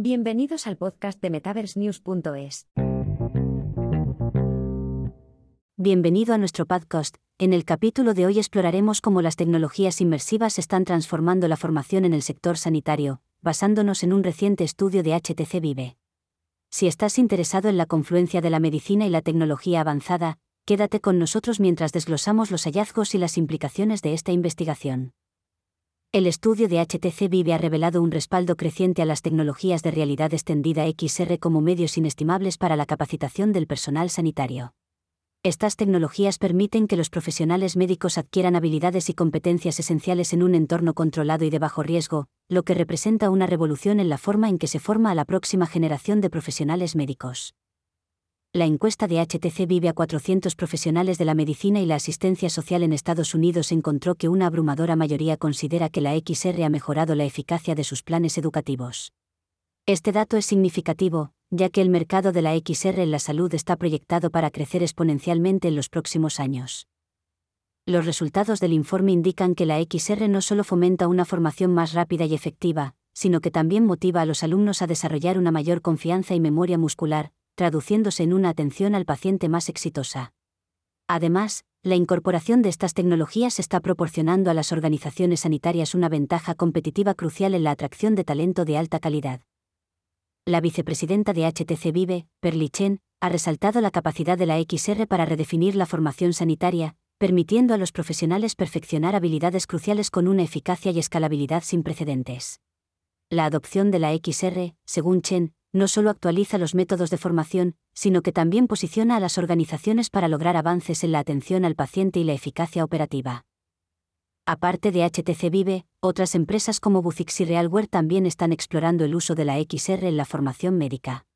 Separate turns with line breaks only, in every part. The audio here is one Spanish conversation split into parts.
Bienvenidos al podcast de MetaverseNews.es.
Bienvenido a nuestro podcast. En el capítulo de hoy exploraremos cómo las tecnologías inmersivas están transformando la formación en el sector sanitario, basándonos en un reciente estudio de HTC Vive. Si estás interesado en la confluencia de la medicina y la tecnología avanzada, quédate con nosotros mientras desglosamos los hallazgos y las implicaciones de esta investigación. El estudio de HTC Vive ha revelado un respaldo creciente a las tecnologías de realidad extendida XR como medios inestimables para la capacitación del personal sanitario. Estas tecnologías permiten que los profesionales médicos adquieran habilidades y competencias esenciales en un entorno controlado y de bajo riesgo, lo que representa una revolución en la forma en que se forma a la próxima generación de profesionales médicos. La encuesta de HTC Vive a 400 profesionales de la medicina y la asistencia social en Estados Unidos encontró que una abrumadora mayoría considera que la XR ha mejorado la eficacia de sus planes educativos. Este dato es significativo, ya que el mercado de la XR en la salud está proyectado para crecer exponencialmente en los próximos años. Los resultados del informe indican que la XR no solo fomenta una formación más rápida y efectiva, sino que también motiva a los alumnos a desarrollar una mayor confianza y memoria muscular, traduciéndose en una atención al paciente más exitosa. Además, la incorporación de estas tecnologías está proporcionando a las organizaciones sanitarias una ventaja competitiva crucial en la atracción de talento de alta calidad. La vicepresidenta de HTC Vive, Perli Chen, ha resaltado la capacidad de la XR para redefinir la formación sanitaria, permitiendo a los profesionales perfeccionar habilidades cruciales con una eficacia y escalabilidad sin precedentes. La adopción de la XR, según Chen, no solo actualiza los métodos de formación, sino que también posiciona a las organizaciones para lograr avances en la atención al paciente y la eficacia operativa. Aparte de HTC Vive, otras empresas como Buzix y Realware también están explorando el uso de la XR en la formación médica.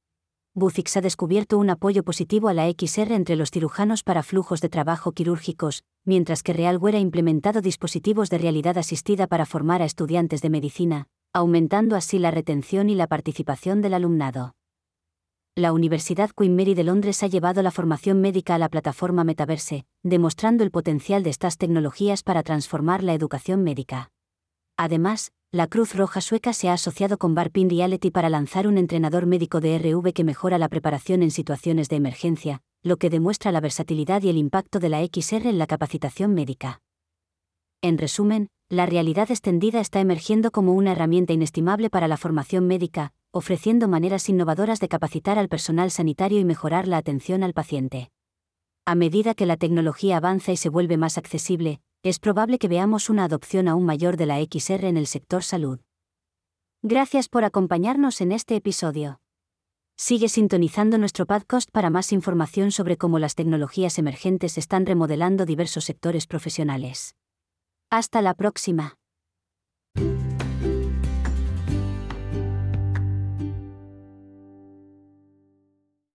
Buzix ha descubierto un apoyo positivo a la XR entre los cirujanos para flujos de trabajo quirúrgicos, mientras que Realware ha implementado dispositivos de realidad asistida para formar a estudiantes de medicina, aumentando así la retención y la participación del alumnado. La Universidad Queen Mary de Londres ha llevado la formación médica a la plataforma Metaverse, demostrando el potencial de estas tecnologías para transformar la educación médica. Además, la Cruz Roja Sueca se ha asociado con Barpin Reality para lanzar un entrenador médico de RV que mejora la preparación en situaciones de emergencia, lo que demuestra la versatilidad y el impacto de la XR en la capacitación médica. En resumen, la realidad extendida está emergiendo como una herramienta inestimable para la formación médica, ofreciendo maneras innovadoras de capacitar al personal sanitario y mejorar la atención al paciente. A medida que la tecnología avanza y se vuelve más accesible, es probable que veamos una adopción aún mayor de la XR en el sector salud. Gracias por acompañarnos en este episodio. Sigue sintonizando nuestro podcast para más información sobre cómo las tecnologías emergentes están remodelando diversos sectores profesionales. Hasta la próxima.